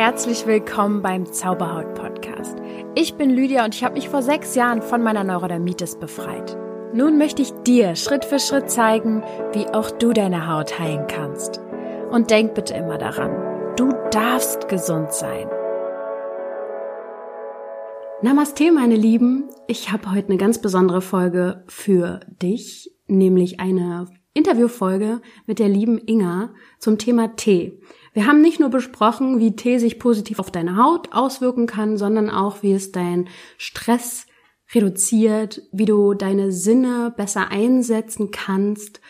Herzlich willkommen beim Zauberhaut Podcast. Ich bin Lydia und ich habe mich vor sechs Jahren von meiner Neurodermitis befreit. Nun möchte ich dir Schritt für Schritt zeigen, wie auch du deine Haut heilen kannst. Und denk bitte immer daran, du darfst gesund sein. Namaste, meine Lieben. Ich habe heute eine ganz besondere Folge für dich, nämlich eine Interviewfolge mit der lieben Inga zum Thema Tee. Wir haben nicht nur besprochen, wie Tee sich positiv auf deine Haut auswirken kann, sondern auch, wie es deinen Stress reduziert, wie du deine Sinne besser einsetzen kannst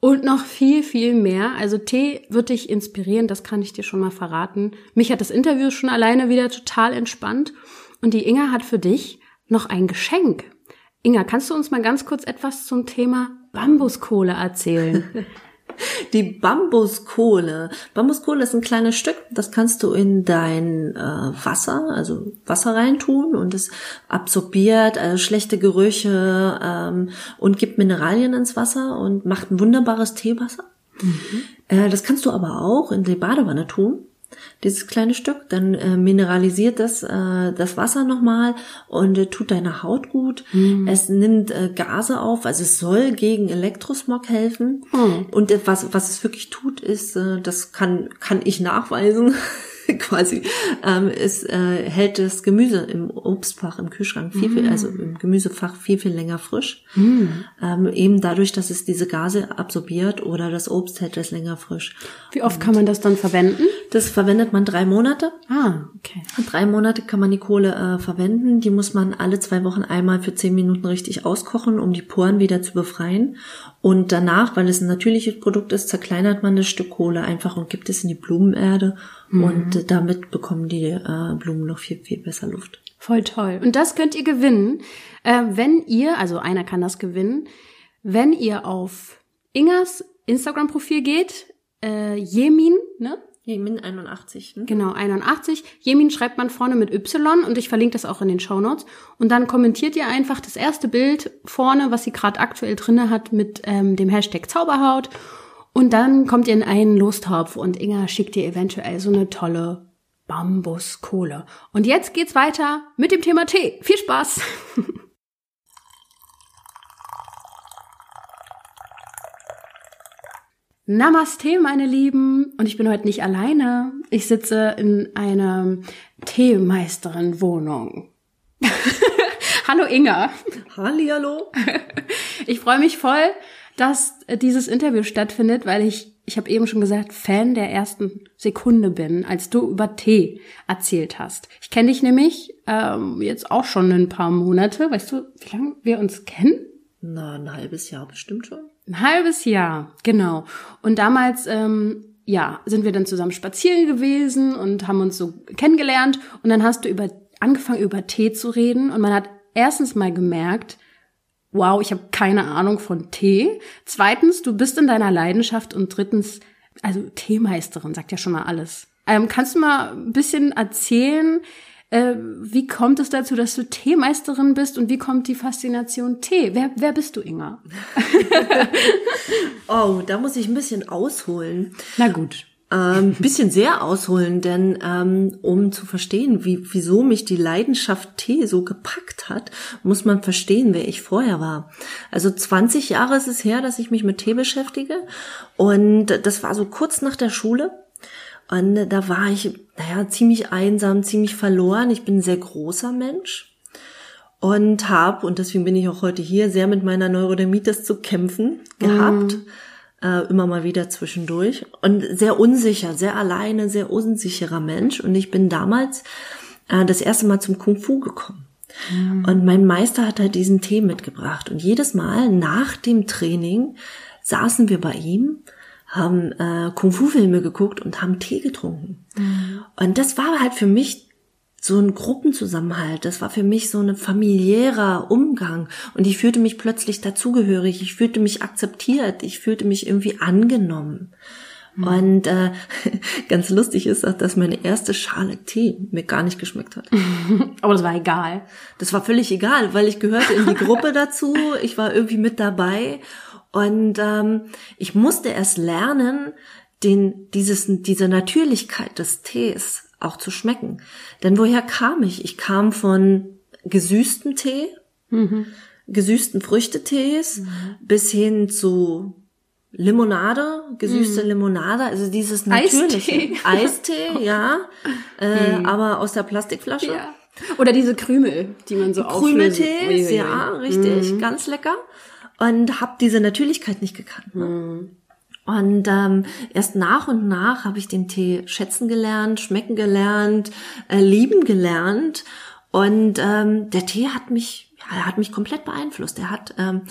und noch viel, viel mehr. Also Tee wird dich inspirieren, das kann ich dir schon mal verraten. Mich hat das Interview schon alleine wieder total entspannt. Und die Inga hat für dich noch ein Geschenk. Inga, kannst du uns mal ganz kurz etwas zum Thema Bambuskohle erzählen? Die Bambuskohle. Bambuskohle ist ein kleines Stück, das kannst du in dein äh, Wasser, also Wasser reintun und es absorbiert also schlechte Gerüche ähm, und gibt Mineralien ins Wasser und macht ein wunderbares Teewasser. Mhm. Äh, das kannst du aber auch in die Badewanne tun dieses kleine Stück, dann äh, mineralisiert das äh, das Wasser nochmal und äh, tut deiner Haut gut. Mhm. Es nimmt äh, Gase auf, also es soll gegen Elektrosmog helfen. Mhm. Und äh, was was es wirklich tut, ist, äh, das kann kann ich nachweisen. quasi, ähm, es äh, hält das Gemüse im Obstfach, im Kühlschrank viel, viel, also im Gemüsefach viel, viel länger frisch. Mm. Ähm, eben dadurch, dass es diese Gase absorbiert oder das Obst hält es länger frisch. Wie oft Und kann man das dann verwenden? Das verwendet man drei Monate. Ah, okay. Drei Monate kann man die Kohle äh, verwenden. Die muss man alle zwei Wochen einmal für zehn Minuten richtig auskochen, um die Poren wieder zu befreien. Und danach, weil es ein natürliches Produkt ist, zerkleinert man das Stück Kohle einfach und gibt es in die Blumenerde Mhm. Und damit bekommen die äh, Blumen noch viel, viel besser Luft. Voll toll. Und das könnt ihr gewinnen, äh, wenn ihr, also einer kann das gewinnen, wenn ihr auf Ingas Instagram-Profil geht, äh, Jemin, ne? Jemin 81. Hm? Genau, 81. Jemin schreibt man vorne mit Y und ich verlinke das auch in den Show Notes. Und dann kommentiert ihr einfach das erste Bild vorne, was sie gerade aktuell drinne hat, mit ähm, dem Hashtag Zauberhaut. Und dann kommt ihr in einen Lostopf und Inga schickt dir eventuell so eine tolle Bambuskohle. Und jetzt geht's weiter mit dem Thema Tee. Viel Spaß! Namaste, meine Lieben. Und ich bin heute nicht alleine. Ich sitze in einer Teemeisterin-Wohnung. hallo Inga. Hallihallo. Ich freue mich voll, dass äh, dieses Interview stattfindet, weil ich, ich habe eben schon gesagt, Fan der ersten Sekunde bin, als du über Tee erzählt hast. Ich kenne dich nämlich ähm, jetzt auch schon ein paar Monate. Weißt du, wie lange wir uns kennen? Na, ein halbes Jahr bestimmt schon. Ein halbes Jahr, genau. Und damals, ähm, ja, sind wir dann zusammen spazieren gewesen und haben uns so kennengelernt. Und dann hast du über angefangen über Tee zu reden und man hat erstens mal gemerkt, wow, ich habe keine Ahnung von Tee. Zweitens, du bist in deiner Leidenschaft und drittens, also Teemeisterin sagt ja schon mal alles. Ähm, kannst du mal ein bisschen erzählen, äh, wie kommt es dazu, dass du Teemeisterin bist und wie kommt die Faszination Tee? Wer, wer bist du, Inga? oh, da muss ich ein bisschen ausholen. Na gut ähm, bisschen sehr ausholen, denn ähm, um zu verstehen, wie, wieso mich die Leidenschaft Tee so gepackt hat, muss man verstehen, wer ich vorher war. Also 20 Jahre ist es her, dass ich mich mit Tee beschäftige und das war so kurz nach der Schule. Und da war ich, naja, ziemlich einsam, ziemlich verloren. Ich bin ein sehr großer Mensch und habe, und deswegen bin ich auch heute hier, sehr mit meiner Neurodermitis zu kämpfen gehabt. Mm äh, immer mal wieder zwischendurch und sehr unsicher, sehr alleine, sehr unsicherer Mensch. Und ich bin damals äh, das erste Mal zum Kung Fu gekommen. Mhm. Und mein Meister hat halt diesen Tee mitgebracht. Und jedes Mal nach dem Training saßen wir bei ihm, haben äh, Kung-Fu-Filme geguckt und haben Tee getrunken. Mhm. Und das war halt für mich so ein Gruppenzusammenhalt. Das war für mich so ein familiärer Umgang. Und ich fühlte mich plötzlich dazugehörig. Ich fühlte mich akzeptiert. Ich fühlte mich irgendwie angenommen. Mhm. Und äh, ganz lustig ist auch, dass meine erste Schale Tee mir gar nicht geschmeckt hat. Aber das war egal. Das war völlig egal, weil ich gehörte in die Gruppe dazu. Ich war irgendwie mit dabei. Und ähm, ich musste erst lernen, den, dieses, diese Natürlichkeit des Tees auch zu schmecken. Denn woher kam ich? Ich kam von gesüßten Tee, mhm. gesüßten Früchtetees mhm. bis hin zu Limonade, gesüßte mm. Limonade, also dieses natürliche Eistee, Eistee ja, äh, mm. aber aus der Plastikflasche. Ja. Oder diese Krümel, die man so Krümeltee, ja, richtig, mm. ganz lecker. Und habe diese Natürlichkeit nicht gekannt. Ne? Und ähm, erst nach und nach habe ich den Tee schätzen gelernt, schmecken gelernt, äh, lieben gelernt. Und ähm, der Tee hat mich, ja, er hat mich komplett beeinflusst. Er hat ähm,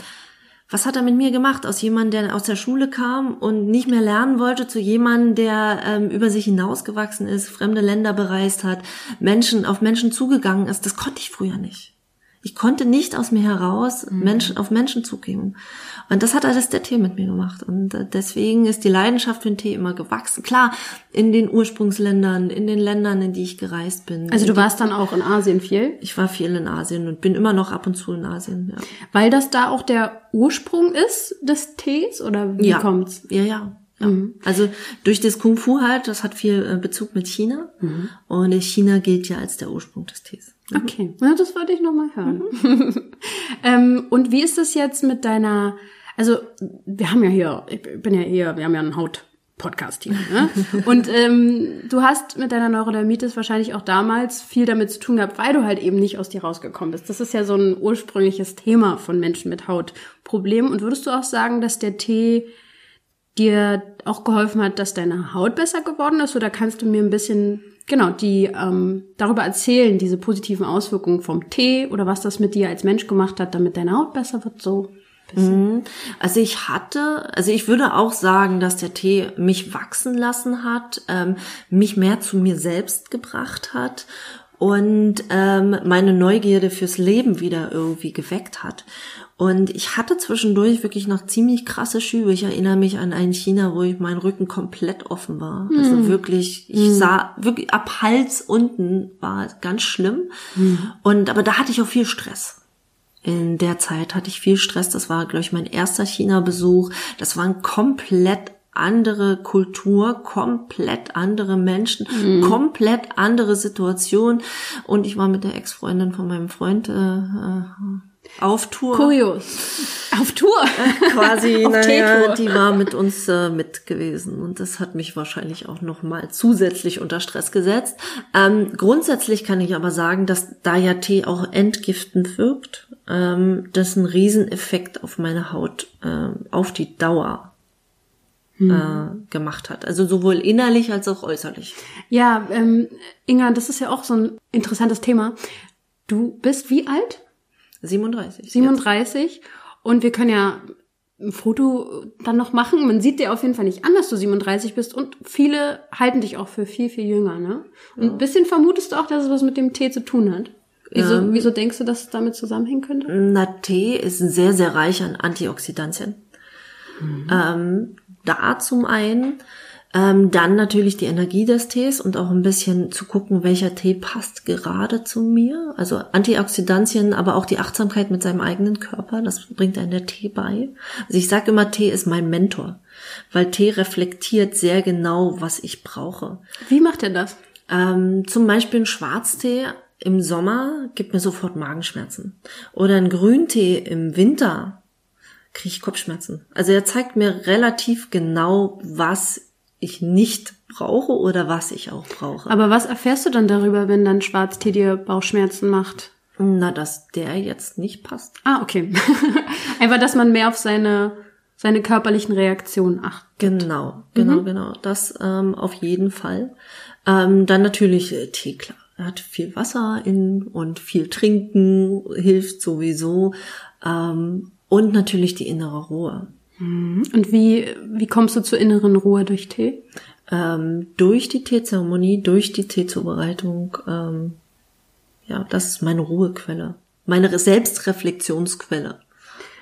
was hat er mit mir gemacht? Aus jemandem, der aus der Schule kam und nicht mehr lernen wollte, zu jemandem, der ähm, über sich hinausgewachsen ist, fremde Länder bereist hat, Menschen auf Menschen zugegangen ist. Das konnte ich früher nicht. Ich konnte nicht aus mir heraus mhm. Menschen auf Menschen zugeben. Und das hat alles der Tee mit mir gemacht. Und äh, deswegen ist die Leidenschaft für den Tee immer gewachsen. Klar, in den Ursprungsländern, in den Ländern, in die ich gereist bin. Also du warst dann auch in Asien viel? Ich war viel in Asien und bin immer noch ab und zu in Asien, ja. Weil das da auch der Ursprung ist des Tees oder wie ja. kommt's? Ja, ja. Ja. Mhm. Also durch das Kung Fu halt, das hat viel äh, Bezug mit China. Mhm. Und China gilt ja als der Ursprung des Tees. Mhm. Okay, ja, das wollte ich noch mal hören. Mhm. ähm, und wie ist es jetzt mit deiner, also wir haben ja hier, ich bin ja hier, wir haben ja einen Haut. Podcast hier. Ne? Und ähm, du hast mit deiner Neurodermitis wahrscheinlich auch damals viel damit zu tun gehabt, weil du halt eben nicht aus dir rausgekommen bist. Das ist ja so ein ursprüngliches Thema von Menschen mit Hautproblemen. Und würdest du auch sagen, dass der Tee dir auch geholfen hat, dass deine Haut besser geworden ist? Oder kannst du mir ein bisschen genau die ähm, darüber erzählen, diese positiven Auswirkungen vom Tee oder was das mit dir als Mensch gemacht hat, damit deine Haut besser wird? So. Mhm. Also ich hatte, also ich würde auch sagen, dass der Tee mich wachsen lassen hat, ähm, mich mehr zu mir selbst gebracht hat und ähm, meine Neugierde fürs Leben wieder irgendwie geweckt hat. Und ich hatte zwischendurch wirklich noch ziemlich krasse Schübe. Ich erinnere mich an einen China, wo ich mein Rücken komplett offen war. Also mhm. wirklich, ich mhm. sah wirklich ab Hals unten war ganz schlimm. Mhm. Und aber da hatte ich auch viel Stress. In der Zeit hatte ich viel Stress. Das war, glaube ich, mein erster China-Besuch. Das war ein komplett andere Kultur, komplett andere Menschen, mhm. komplett andere Situation. Und ich war mit der Ex-Freundin von meinem Freund äh, äh auf Tour. Kurios. Auf Tour. Quasi, Auf naja, die war mit uns äh, mit gewesen. Und das hat mich wahrscheinlich auch nochmal zusätzlich unter Stress gesetzt. Ähm, grundsätzlich kann ich aber sagen, dass da ja Tee auch entgiftend wirkt, ähm, das einen Rieseneffekt auf meine Haut, äh, auf die Dauer hm. äh, gemacht hat. Also sowohl innerlich als auch äußerlich. Ja, ähm, Inga, das ist ja auch so ein interessantes Thema. Du bist wie alt? 37. 37. Jetzt. Und wir können ja ein Foto dann noch machen. Man sieht dir auf jeden Fall nicht an, dass du 37 bist und viele halten dich auch für viel, viel jünger, ne? Und ja. ein bisschen vermutest du auch, dass es was mit dem Tee zu tun hat. Wieso, ähm, wieso denkst du, dass es damit zusammenhängen könnte? Na, Tee ist sehr, sehr reich an Antioxidantien. Mhm. Ähm, da zum einen ähm, dann natürlich die Energie des Tees und auch ein bisschen zu gucken, welcher Tee passt gerade zu mir. Also Antioxidantien, aber auch die Achtsamkeit mit seinem eigenen Körper, das bringt einem der Tee bei. Also ich sage immer, Tee ist mein Mentor, weil Tee reflektiert sehr genau, was ich brauche. Wie macht er das? Ähm, zum Beispiel ein Schwarztee im Sommer gibt mir sofort Magenschmerzen. Oder ein Grüntee im Winter kriege ich Kopfschmerzen. Also er zeigt mir relativ genau, was ich nicht brauche oder was ich auch brauche. Aber was erfährst du dann darüber, wenn dann Schwarztee dir Bauchschmerzen macht? Na, dass der jetzt nicht passt. Ah, okay. Einfach, dass man mehr auf seine seine körperlichen Reaktionen achtet. Genau, genau, mhm. genau. Das ähm, auf jeden Fall. Ähm, dann natürlich äh, Tee, klar. Er hat viel Wasser in und viel Trinken hilft sowieso. Ähm, und natürlich die innere Ruhe. Mhm. Und wie, wie kommst du zur inneren Ruhe durch Tee? Ähm, durch die Teezeremonie, durch die Teezubereitung. Ähm, ja, das ist meine Ruhequelle. Meine Selbstreflexionsquelle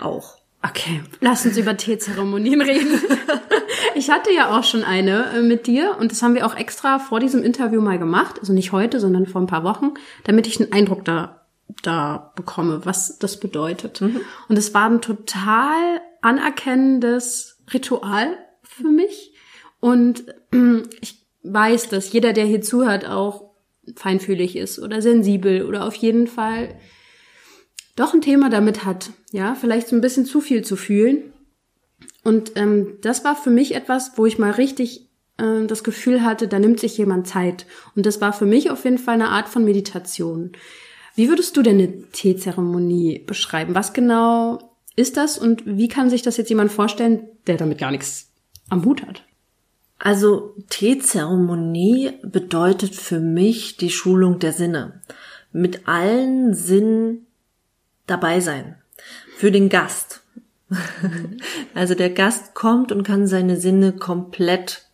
auch. Okay, lass uns über Teezeremonien reden. ich hatte ja auch schon eine äh, mit dir und das haben wir auch extra vor diesem Interview mal gemacht. Also nicht heute, sondern vor ein paar Wochen, damit ich einen Eindruck da, da bekomme, was das bedeutet. Mhm. Und es war ein total anerkennendes Ritual für mich. Und ich weiß, dass jeder, der hier zuhört, auch feinfühlig ist oder sensibel oder auf jeden Fall doch ein Thema damit hat, ja, vielleicht so ein bisschen zu viel zu fühlen. Und ähm, das war für mich etwas, wo ich mal richtig äh, das Gefühl hatte, da nimmt sich jemand Zeit. Und das war für mich auf jeden Fall eine Art von Meditation. Wie würdest du denn eine Teezeremonie beschreiben? Was genau ist das und wie kann sich das jetzt jemand vorstellen, der damit gar nichts am Hut hat? Also Teezeremonie bedeutet für mich die Schulung der Sinne. Mit allen Sinnen dabei sein. Für den Gast. also der Gast kommt und kann seine Sinne komplett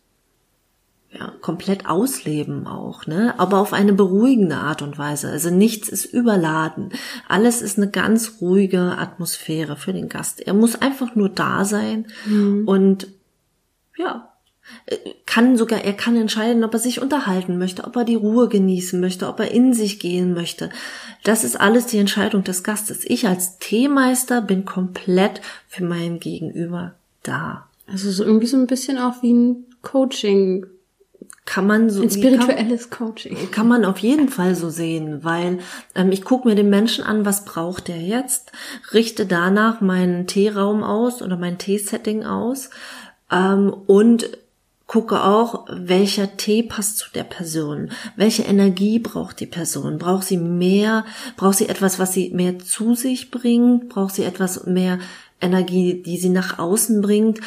ja, komplett ausleben auch, ne? Aber auf eine beruhigende Art und Weise. Also nichts ist überladen. Alles ist eine ganz ruhige Atmosphäre für den Gast. Er muss einfach nur da sein mhm. und ja, kann sogar, er kann entscheiden, ob er sich unterhalten möchte, ob er die Ruhe genießen möchte, ob er in sich gehen möchte. Das ist alles die Entscheidung des Gastes. Ich als Teemeister bin komplett für mein Gegenüber da. Also so irgendwie so ein bisschen auch wie ein Coaching kann man so ein spirituelles kann, Coaching. kann man auf jeden Fall so sehen, weil ähm, ich gucke mir den Menschen an, was braucht der jetzt, richte danach meinen Teeraum aus oder mein Teesetting aus ähm, und gucke auch, welcher Tee passt zu der Person, welche Energie braucht die Person, braucht sie mehr, braucht sie etwas, was sie mehr zu sich bringt, braucht sie etwas mehr Energie, die sie nach außen bringt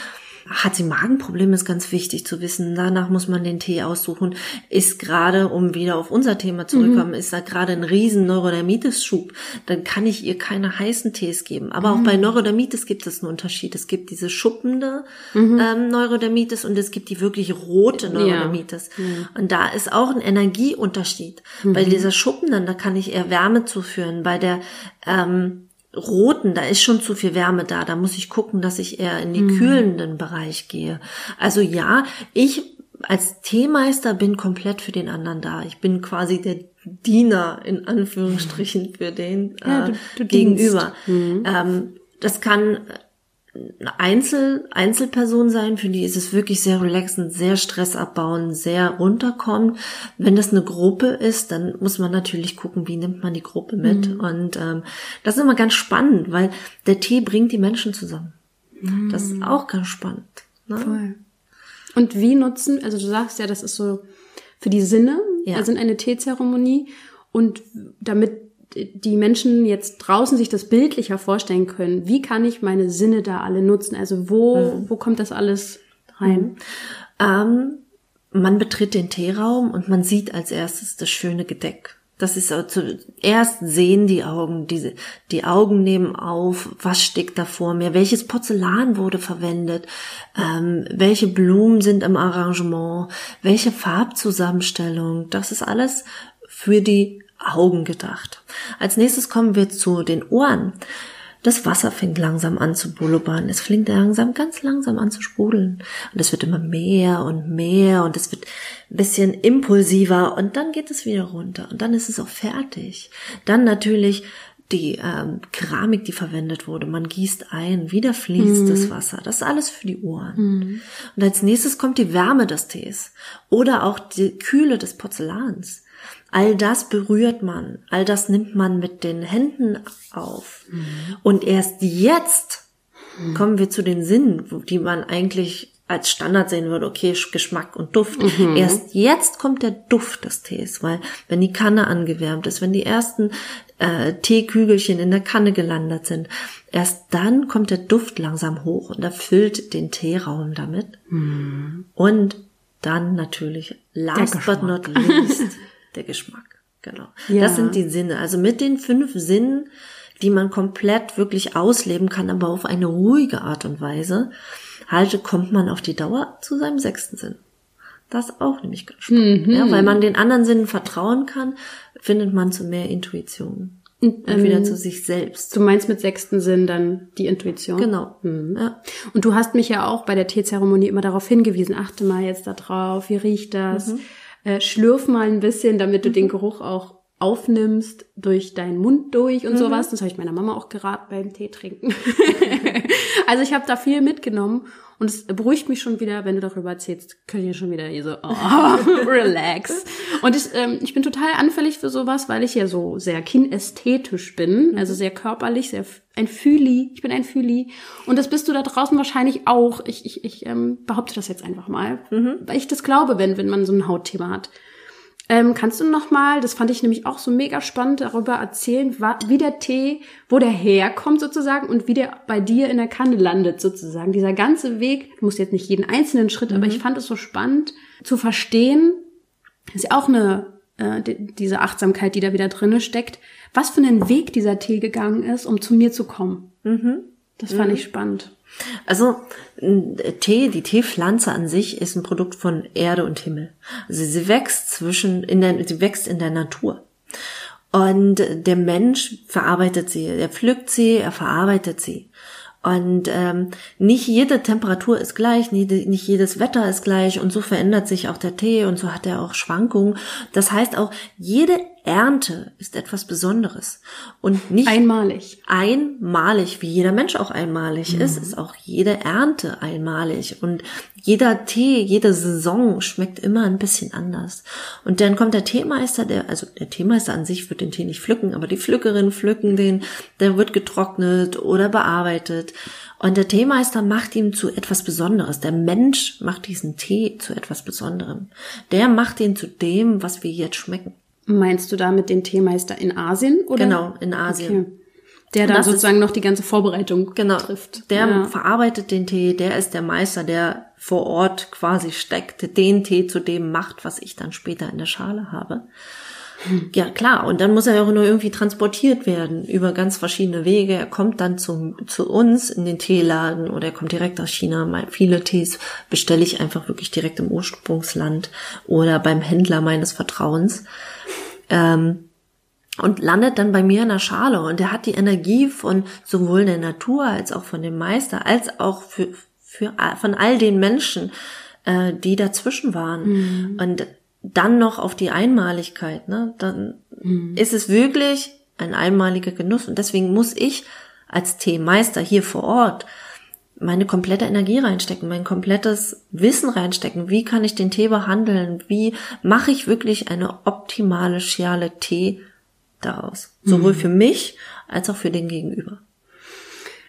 hat sie Magenprobleme, ist ganz wichtig zu wissen. Danach muss man den Tee aussuchen. Ist gerade, um wieder auf unser Thema zurückzukommen, mhm. ist da gerade ein riesen Neurodermitis-Schub. Dann kann ich ihr keine heißen Tees geben. Aber mhm. auch bei Neurodermitis gibt es einen Unterschied. Es gibt diese schuppende mhm. ähm, Neurodermitis und es gibt die wirklich rote Neurodermitis. Ja. Mhm. Und da ist auch ein Energieunterschied. Bei mhm. dieser schuppenden, da kann ich eher Wärme zuführen. Bei der ähm, roten, da ist schon zu viel Wärme da. Da muss ich gucken, dass ich eher in den mhm. kühlenden Bereich gehe. Also ja, ich als Teemeister bin komplett für den anderen da. Ich bin quasi der Diener in Anführungsstrichen für den ja, äh, du, du Gegenüber. Mhm. Ähm, das kann Einzel, Einzelperson sein, für die ist es wirklich sehr relaxend, sehr stressabbauen, sehr runterkommen. Wenn das eine Gruppe ist, dann muss man natürlich gucken, wie nimmt man die Gruppe mit. Mhm. Und ähm, das ist immer ganz spannend, weil der Tee bringt die Menschen zusammen. Mhm. Das ist auch ganz spannend. Ne? Voll. Und wie nutzen, also du sagst ja, das ist so für die Sinne, ja. also eine Teezeremonie. Und damit die Menschen jetzt draußen sich das bildlicher vorstellen können, wie kann ich meine Sinne da alle nutzen? Also wo, mhm. wo kommt das alles rein? Mhm. Ähm, man betritt den Teeraum und man sieht als erstes das schöne Gedeck. Das ist zuerst sehen die Augen, diese, die Augen nehmen auf, was steckt da vor mir, welches Porzellan wurde verwendet, ähm, welche Blumen sind im Arrangement, welche Farbzusammenstellung, das ist alles für die Augen gedacht. Als nächstes kommen wir zu den Ohren. Das Wasser fängt langsam an zu bulubbern. Es fängt langsam, ganz langsam an zu sprudeln. Und es wird immer mehr und mehr und es wird ein bisschen impulsiver und dann geht es wieder runter und dann ist es auch fertig. Dann natürlich die ähm, Keramik, die verwendet wurde. Man gießt ein, wieder fließt mm. das Wasser. Das ist alles für die Ohren. Mm. Und als nächstes kommt die Wärme des Tees oder auch die Kühle des Porzellans. All das berührt man, all das nimmt man mit den Händen auf. Mhm. Und erst jetzt mhm. kommen wir zu den Sinnen, die man eigentlich als Standard sehen würde, okay, Geschmack und Duft. Mhm. Erst jetzt kommt der Duft des Tees, weil wenn die Kanne angewärmt ist, wenn die ersten äh, Teekügelchen in der Kanne gelandet sind, erst dann kommt der Duft langsam hoch und erfüllt den Teeraum damit. Mhm. Und dann natürlich, last but not least, der Geschmack. Genau. Ja. Das sind die Sinne. Also mit den fünf Sinnen, die man komplett wirklich ausleben kann, aber auf eine ruhige Art und Weise, halte, kommt man auf die Dauer zu seinem sechsten Sinn. Das auch nämlich ganz spannend. Mhm. Ja, weil man den anderen Sinnen vertrauen kann, findet man zu mehr Intuition. Und, ähm, wieder zu sich selbst. Du meinst mit sechsten Sinn dann die Intuition? Genau. Mhm. Ja. Und du hast mich ja auch bei der Teezeremonie immer darauf hingewiesen, achte mal jetzt da drauf, wie riecht das? Mhm äh, schlürf mal ein bisschen, damit du mhm. den Geruch auch aufnimmst durch deinen Mund durch und mhm. sowas. Das habe ich meiner Mama auch geraten beim Tee trinken. also ich habe da viel mitgenommen Und es beruhigt mich schon wieder, wenn du darüber erzählst, könnt ihr schon wieder hier so, oh, relax. Und ich, ähm, ich bin total anfällig für sowas, weil ich ja so sehr kinästhetisch bin, also sehr körperlich, sehr ein Fühli. Ich bin ein Fühli. Und das bist du da draußen wahrscheinlich auch. Ich, ich, ich ähm, behaupte das jetzt einfach mal, mhm. weil ich das glaube, wenn, wenn man so ein Hautthema hat. Ähm, kannst du noch mal, das fand ich nämlich auch so mega spannend, darüber erzählen, wie der Tee, wo der herkommt sozusagen und wie der bei dir in der Kanne landet sozusagen. Dieser ganze Weg, du musst jetzt nicht jeden einzelnen Schritt, mhm. aber ich fand es so spannend zu verstehen, ist ja auch eine äh, diese Achtsamkeit, die da wieder drinne steckt, was für einen Weg dieser Tee gegangen ist, um zu mir zu kommen. Mhm. Das fand mhm. ich spannend. Also Tee, die Teepflanze an sich ist ein Produkt von Erde und Himmel. Also sie wächst zwischen, in der, sie wächst in der Natur. Und der Mensch verarbeitet sie, er pflückt sie, er verarbeitet sie. Und ähm, nicht jede Temperatur ist gleich, nicht, nicht jedes Wetter ist gleich und so verändert sich auch der Tee und so hat er auch Schwankungen. Das heißt auch, jede Ernte ist etwas Besonderes und nicht einmalig. Einmalig, wie jeder Mensch auch einmalig mhm. ist, ist auch jede Ernte einmalig und jeder Tee, jede Saison schmeckt immer ein bisschen anders. Und dann kommt der Teemeister, der also der Teemeister an sich wird den Tee nicht pflücken, aber die Pflückerinnen pflücken den, der wird getrocknet oder bearbeitet und der Teemeister macht ihm zu etwas Besonderes. Der Mensch macht diesen Tee zu etwas Besonderem. Der macht ihn zu dem, was wir jetzt schmecken. Meinst du damit den Teemeister in Asien? Oder? Genau, in Asien. Okay. Der dann sozusagen ist, noch die ganze Vorbereitung genau, trifft. Der ja. verarbeitet den Tee, der ist der Meister, der vor Ort quasi steckt, den Tee zu dem macht, was ich dann später in der Schale habe. Ja, klar. Und dann muss er auch nur irgendwie transportiert werden über ganz verschiedene Wege. Er kommt dann zum, zu uns in den Teeladen oder er kommt direkt aus China. Viele Tees bestelle ich einfach wirklich direkt im Ursprungsland oder beim Händler meines Vertrauens ähm, und landet dann bei mir in der Schale. Und er hat die Energie von sowohl der Natur als auch von dem Meister, als auch für, für von all den Menschen, äh, die dazwischen waren. Mhm. Und dann noch auf die Einmaligkeit, ne? Dann mhm. ist es wirklich ein einmaliger Genuss. Und deswegen muss ich als Teemeister hier vor Ort meine komplette Energie reinstecken, mein komplettes Wissen reinstecken. Wie kann ich den Tee behandeln? Wie mache ich wirklich eine optimale Schale Tee daraus? Sowohl mhm. für mich als auch für den Gegenüber.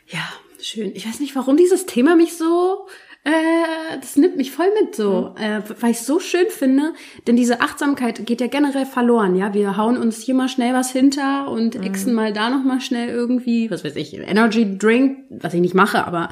Ja, schön. Ich weiß nicht, warum dieses Thema mich so äh, das nimmt mich voll mit so, mhm. äh, weil ich so schön finde, denn diese Achtsamkeit geht ja generell verloren, ja. Wir hauen uns hier mal schnell was hinter und mhm. exen mal da noch mal schnell irgendwie, was weiß ich, Energy Drink, was ich nicht mache, aber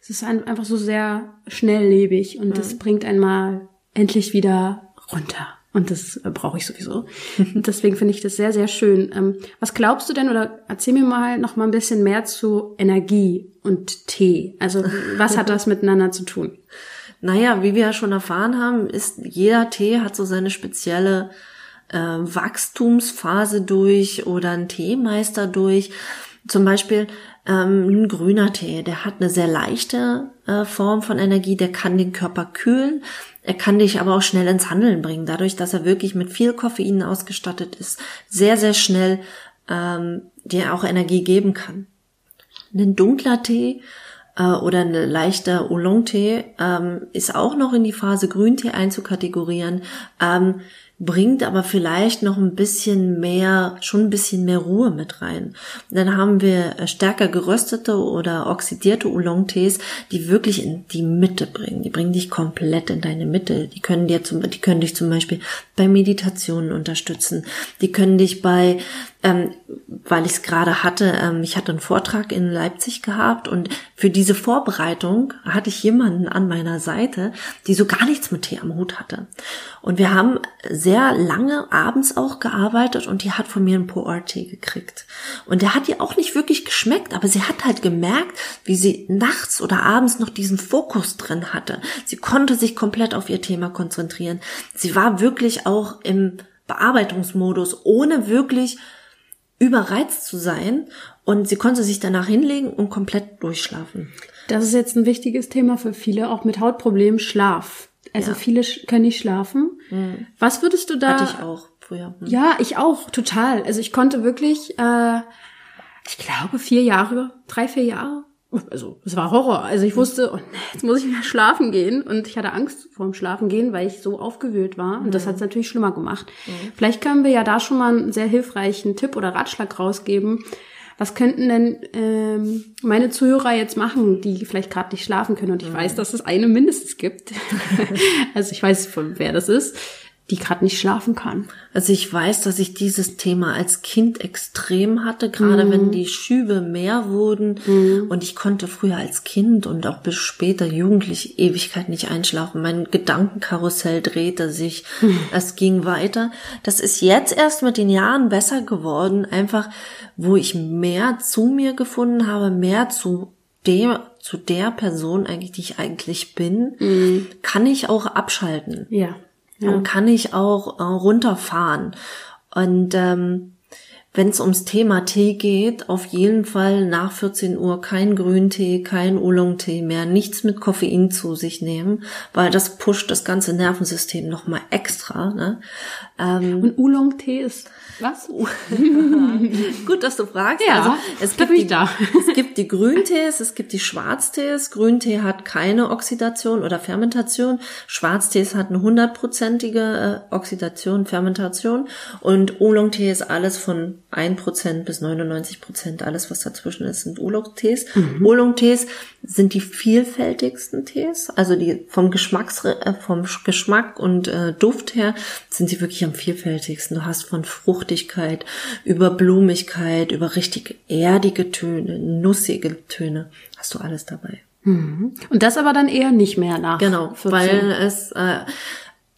es ist einfach so sehr schnelllebig und mhm. das bringt einmal endlich wieder runter. Und das äh, brauche ich sowieso. Deswegen finde ich das sehr, sehr schön. Ähm, was glaubst du denn, oder erzähl mir mal noch mal ein bisschen mehr zu Energie und Tee. Also was hat das miteinander zu tun? Naja, wie wir ja schon erfahren haben, ist jeder Tee hat so seine spezielle äh, Wachstumsphase durch oder ein Teemeister durch. Zum Beispiel ähm, ein grüner Tee, der hat eine sehr leichte äh, Form von Energie, der kann den Körper kühlen, er kann dich aber auch schnell ins Handeln bringen, dadurch, dass er wirklich mit viel Koffein ausgestattet ist, sehr, sehr schnell ähm, dir auch Energie geben kann. Ein dunkler Tee äh, oder ein leichter Oolong-Tee ähm, ist auch noch in die Phase Grüntee einzukategorieren. Ähm, bringt aber vielleicht noch ein bisschen mehr, schon ein bisschen mehr Ruhe mit rein. Dann haben wir äh, stärker geröstete oder oxidierte Oolong-Tees, die wirklich in die Mitte bringen. Die bringen dich komplett in deine Mitte. Die können dir zum, die können dich zum Beispiel bei Meditationen unterstützen. Die können dich bei ähm, weil ich es gerade hatte, ähm, ich hatte einen Vortrag in Leipzig gehabt und für diese Vorbereitung hatte ich jemanden an meiner Seite, die so gar nichts mit Tee am Hut hatte. Und wir haben sehr lange abends auch gearbeitet und die hat von mir einen Pour-Tee gekriegt. Und der hat ihr auch nicht wirklich geschmeckt, aber sie hat halt gemerkt, wie sie nachts oder abends noch diesen Fokus drin hatte. Sie konnte sich komplett auf ihr Thema konzentrieren. Sie war wirklich auch im Bearbeitungsmodus, ohne wirklich überreizt zu sein und sie konnte sich danach hinlegen und komplett durchschlafen. Das ist jetzt ein wichtiges Thema für viele, auch mit Hautproblemen, Schlaf. Also ja. viele können nicht schlafen. Mhm. Was würdest du da? Hatte ich auch früher. Mhm. Ja, ich auch, total. Also ich konnte wirklich, äh, ich glaube, vier Jahre, drei, vier Jahre also es war Horror. Also ich wusste, oh, jetzt muss ich mehr schlafen gehen und ich hatte Angst vorm Schlafen gehen, weil ich so aufgewühlt war und das hat es natürlich schlimmer gemacht. Mhm. Vielleicht können wir ja da schon mal einen sehr hilfreichen Tipp oder Ratschlag rausgeben. Was könnten denn ähm, meine Zuhörer jetzt machen, die vielleicht gerade nicht schlafen können? Und ich mhm. weiß, dass es eine mindestens gibt. also ich weiß, wer das ist die gerade nicht schlafen kann. Also ich weiß, dass ich dieses Thema als Kind extrem hatte, gerade mm. wenn die Schübe mehr wurden mm. und ich konnte früher als Kind und auch bis später jugendlich Ewigkeit nicht einschlafen. Mein Gedankenkarussell drehte sich, mm. es ging weiter. Das ist jetzt erst mit den Jahren besser geworden, einfach wo ich mehr zu mir gefunden habe, mehr zu dem, zu der Person eigentlich, die ich eigentlich bin, mhm. kann ich auch abschalten. Ja ja. dann kann ich auch äh, runterfahren. Und ähm, wenn es ums Thema Tee geht, auf jeden Fall nach 14 Uhr kein Grüntee, kein Oolong-Tee mehr, nichts mit Koffein zu sich nehmen, weil das pusht das ganze Nervensystem nochmal extra. Ne? Ähm, Und Oolong-Tee ist was? Gut, dass du fragst. Ja, also, es gibt die, da. es gibt die Grüntees, es gibt die Schwarztees. Grüntee hat keine Oxidation oder Fermentation. Schwarztees hat eine hundertprozentige äh, Oxidation, Fermentation. Und Oolong-Tee ist alles von 1% bis 99%. Alles, was dazwischen ist, sind Oolong-Tees. Mhm. Oolong-Tees sind die vielfältigsten Tees. Also die vom Geschmacks, äh, vom Geschmack und äh, Duft her sind sie wirklich am vielfältigsten. Du hast von Fruchtigkeit über Blumigkeit, über richtig erdige Töne, nussige Töne, hast du alles dabei. Mhm. Und das aber dann eher nicht mehr nach. Genau, 14. weil es äh,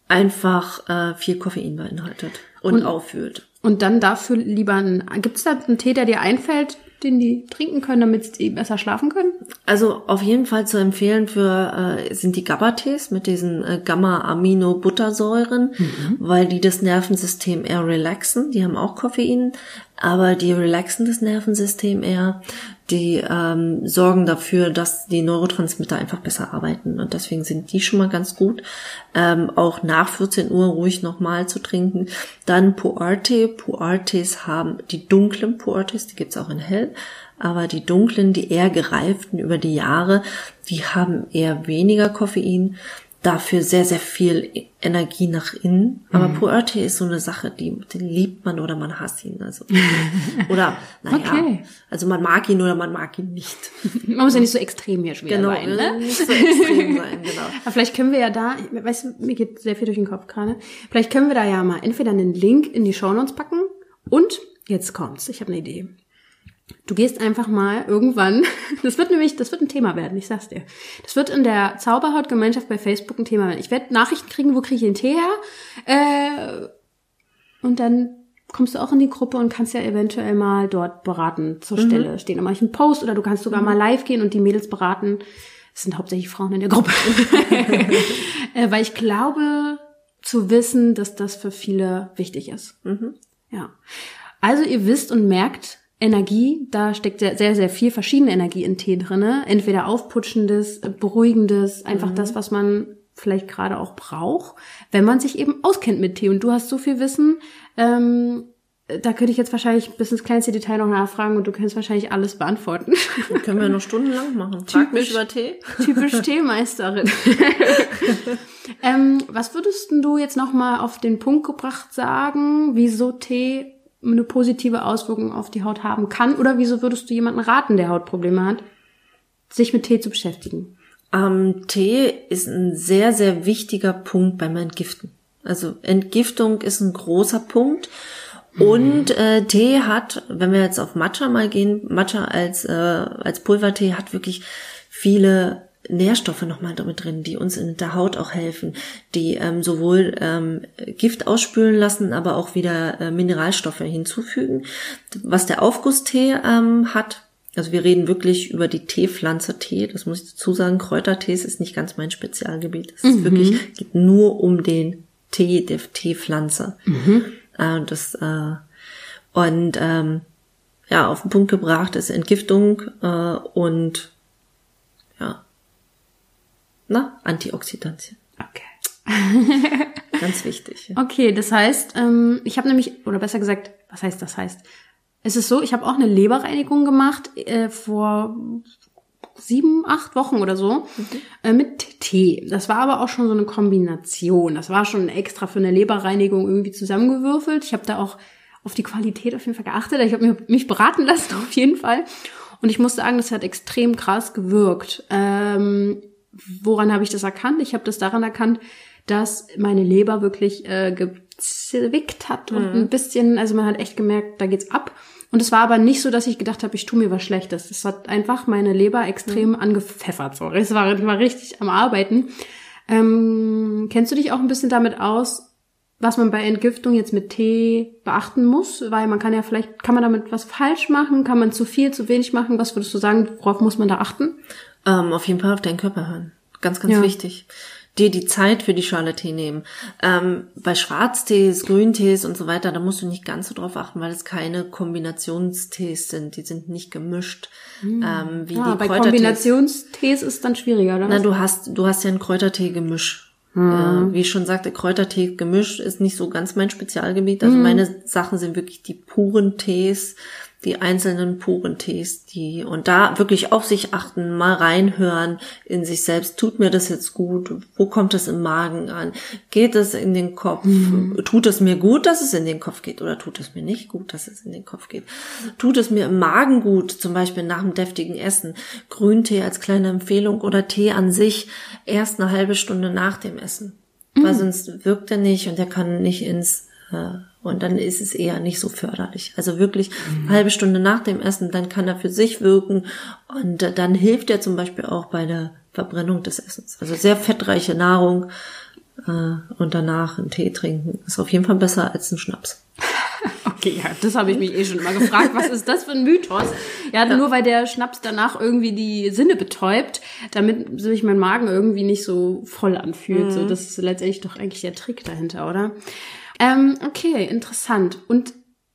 einfach äh, viel Koffein beinhaltet und, und auffühlt. Und dann dafür lieber ein, gibt es da einen Tee, der dir einfällt, den die trinken können, damit sie besser schlafen können? Also auf jeden Fall zu empfehlen für äh, sind die GABA-Tees mit diesen äh, Gamma-Amino-Buttersäuren, mhm. weil die das Nervensystem eher relaxen. Die haben auch Koffein, aber die relaxen das Nervensystem eher. Die ähm, sorgen dafür, dass die Neurotransmitter einfach besser arbeiten und deswegen sind die schon mal ganz gut. Ähm, auch nach 14 Uhr ruhig nochmal zu trinken. Dann Pu'er-Tee. Pu'er-Tees haben die dunklen Pu'er-Tees, die gibt's auch in hell. Aber die dunklen, die eher gereiften über die Jahre, die haben eher weniger Koffein dafür sehr, sehr viel Energie nach innen. Aber mhm. Puerte ist so eine Sache, die, die liebt man oder man hasst ihn. Also, oder, naja, okay. also man mag ihn oder man mag ihn nicht. Man muss ja nicht so extrem hier schwer genau, sein, ne? Nicht so extrem sein, genau. Aber vielleicht können wir ja da, weißt du, mir geht sehr viel durch den Kopf gerade. Vielleicht können wir da ja mal entweder einen Link in die Show Notes packen und jetzt kommt's, ich habe eine Idee. Du gehst einfach mal irgendwann, das wird nämlich, das wird ein Thema werden, ich sag's dir. Das wird in der Zauberhaut-Gemeinschaft bei Facebook ein Thema werden. Ich werde Nachrichten kriegen, wo kriege ich den Tee her? Äh, und dann kommst du auch in die Gruppe und kannst ja eventuell mal dort beraten zur mhm. Stelle stehen. Dann mache ich einen Post oder du kannst sogar mhm. mal live gehen und die Mädels beraten. Es sind hauptsächlich Frauen in der Gruppe. äh, weil ich glaube zu wissen, dass das für viele wichtig ist. Mhm. Ja. Also ihr wisst und merkt, Energie, da steckt sehr, sehr, sehr viel verschiedene Energie in Tee drinne. Entweder aufputschendes, beruhigendes, einfach mhm. das, was man vielleicht gerade auch braucht, wenn man sich eben auskennt mit Tee. Und du hast so viel Wissen, ähm, da könnte ich jetzt wahrscheinlich bis ins kleinste Detail noch nachfragen und du kannst wahrscheinlich alles beantworten. Das können wir noch stundenlang machen. Frag typisch, über Tee. Typisch Teemeisterin. ähm, was würdest du jetzt noch mal auf den Punkt gebracht sagen, wieso Tee eine positive Auswirkung auf die Haut haben kann? Oder wieso würdest du jemanden raten, der Hautprobleme hat, sich mit Tee zu beschäftigen? Ähm, Tee ist ein sehr, sehr wichtiger Punkt beim Entgiften. Also Entgiftung ist ein großer Punkt. Und äh, Tee hat, wenn wir jetzt auf Matcha mal gehen, Matcha als, äh, als Pulvertee hat wirklich viele Nährstoffe nochmal damit drin, die uns in der Haut auch helfen, die ähm, sowohl ähm, Gift ausspülen lassen, aber auch wieder äh, Mineralstoffe hinzufügen. Was der Aufgusstee ähm, hat, also wir reden wirklich über die Teepflanze Tee, das muss ich dazu sagen, Kräutertees ist nicht ganz mein Spezialgebiet. Es mhm. ist wirklich, geht nur um den Tee, der Teepflanze. Mhm. Äh, das, äh, und ähm, ja, auf den Punkt gebracht ist Entgiftung äh, und na, Antioxidantien. Okay. Ganz wichtig. Ja. Okay, das heißt, ähm, ich habe nämlich, oder besser gesagt, was heißt das heißt? Es ist so, ich habe auch eine Leberreinigung gemacht äh, vor sieben, acht Wochen oder so äh, mit Tee. Das war aber auch schon so eine Kombination. Das war schon extra für eine Leberreinigung irgendwie zusammengewürfelt. Ich habe da auch auf die Qualität auf jeden Fall geachtet. Ich habe mich beraten lassen auf jeden Fall. Und ich muss sagen, das hat extrem krass gewirkt. Ähm, woran habe ich das erkannt? Ich habe das daran erkannt, dass meine Leber wirklich äh, gezwickt hat und mhm. ein bisschen, also man hat echt gemerkt, da geht's ab. Und es war aber nicht so, dass ich gedacht habe, ich tue mir was Schlechtes. Das hat einfach meine Leber extrem mhm. angepfeffert. So. Es war, war richtig am Arbeiten. Ähm, kennst du dich auch ein bisschen damit aus, was man bei Entgiftung jetzt mit Tee beachten muss? Weil man kann ja vielleicht, kann man damit was falsch machen? Kann man zu viel, zu wenig machen? Was würdest du sagen, worauf muss man da achten? Ähm, auf jeden Fall auf deinen Körper hören. Ganz, ganz ja. wichtig dir die Zeit für die Schale Tee nehmen. Ähm, bei Schwarztees, Grüntees und so weiter, da musst du nicht ganz so drauf achten, weil es keine Kombinationstees sind. Die sind nicht gemischt. Hm. Ähm, wie ah, die bei Kombinationstees ist dann schwieriger, oder? Na, du hast, du hast ja ein Kräutertee-Gemisch. Hm. Äh, wie ich schon sagte, Kräutertee-Gemisch ist nicht so ganz mein Spezialgebiet. Also hm. meine Sachen sind wirklich die puren Tees die einzelnen puren Tees, die und da wirklich auf sich achten, mal reinhören in sich selbst. Tut mir das jetzt gut? Wo kommt es im Magen an? Geht es in den Kopf? Mhm. Tut es mir gut, dass es in den Kopf geht oder tut es mir nicht gut, dass es in den Kopf geht? Tut es mir im Magen gut, zum Beispiel nach einem deftigen Essen? Grüntee als kleine Empfehlung oder Tee an sich erst eine halbe Stunde nach dem Essen. Mhm. Weil sonst wirkt er nicht und er kann nicht ins äh, und dann ist es eher nicht so förderlich. Also wirklich mhm. halbe Stunde nach dem Essen, dann kann er für sich wirken und dann hilft er zum Beispiel auch bei der Verbrennung des Essens. Also sehr fettreiche Nahrung äh, und danach einen Tee trinken ist auf jeden Fall besser als ein Schnaps. Okay, ja, das habe ich mich eh schon mal gefragt. Was ist das für ein Mythos? Ja, ja, nur weil der Schnaps danach irgendwie die Sinne betäubt, damit sich mein Magen irgendwie nicht so voll anfühlt. Mhm. So, das ist letztendlich doch eigentlich der Trick dahinter, oder? Ähm, okay, interessant. Und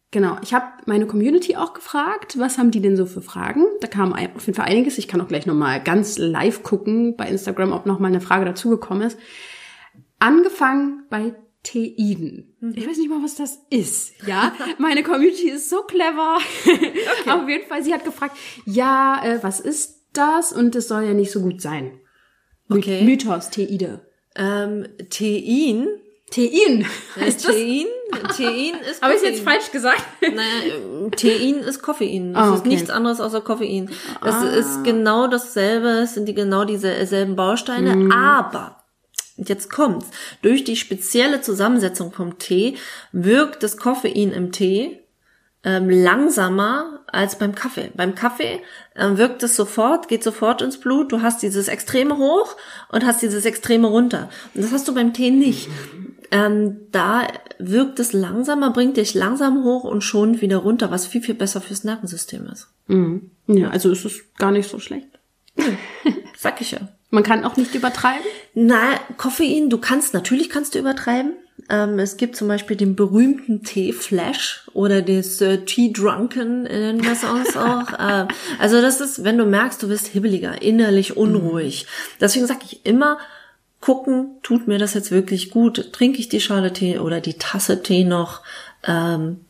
genau, ich habe meine Community auch gefragt, was haben die denn so für Fragen? Da kam auf jeden Fall einiges. Ich kann auch gleich nochmal ganz live gucken bei Instagram, ob nochmal eine Frage dazugekommen ist. Angefangen bei Teiden. Mhm. Ich weiß nicht mal, was das ist. Ja, meine Community ist so clever. Okay. auf jeden Fall, sie hat gefragt, ja, äh, was ist das? Und es soll ja nicht so gut sein. Okay. Mythos, Teide. Ähm, Tein Tein. Heißt Tein? Tein ist Habe ich jetzt falsch gesagt? Naja, Tein ist Koffein. Das oh, okay. ist nichts anderes außer Koffein. Das ah. ist genau dasselbe, es sind die genau dieselben Bausteine, mm. aber und jetzt kommt's. Durch die spezielle Zusammensetzung vom Tee wirkt das Koffein im Tee ähm, langsamer als beim Kaffee. Beim Kaffee ähm, wirkt es sofort, geht sofort ins Blut. Du hast dieses Extreme hoch und hast dieses Extreme runter. Und das hast du beim Tee nicht. Ähm, da wirkt es langsamer, bringt dich langsam hoch und schon wieder runter, was viel, viel besser fürs Nervensystem ist. Mhm. Ja, also ist es gar nicht so schlecht. Sag ich ja. Man kann auch nicht übertreiben? Na, Koffein, du kannst, natürlich kannst du übertreiben. Ähm, es gibt zum Beispiel den berühmten Tee-Flash oder das äh, Tea-Drunken nennen wir es auch. ähm, also das ist, wenn du merkst, du bist hibbeliger, innerlich unruhig. Mhm. Deswegen sage ich immer, gucken, tut mir das jetzt wirklich gut? Trinke ich die Schale Tee oder die Tasse Tee noch? Ähm,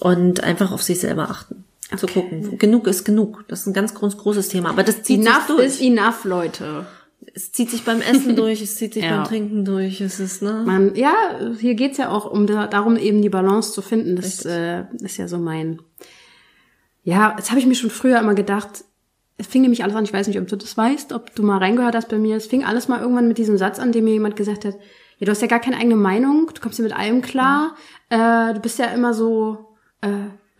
und einfach auf sich selber achten. Okay. Zu gucken. Genug ist genug. Das ist ein ganz groß, großes Thema. Aber das zieht enough sich durch. ist enough, Leute. Es zieht sich beim Essen durch, es zieht sich ja. beim Trinken durch. Es ist, ne? Man, ja, hier geht's ja auch um darum, eben die Balance zu finden. Das äh, ist ja so mein. Ja, das habe ich mir schon früher immer gedacht es fing nämlich alles an, ich weiß nicht, ob du das weißt, ob du mal reingehört hast bei mir, es fing alles mal irgendwann mit diesem Satz an, dem mir jemand gesagt hat, ja, du hast ja gar keine eigene Meinung, du kommst ja mit allem klar, mhm. äh, du bist ja immer so, äh,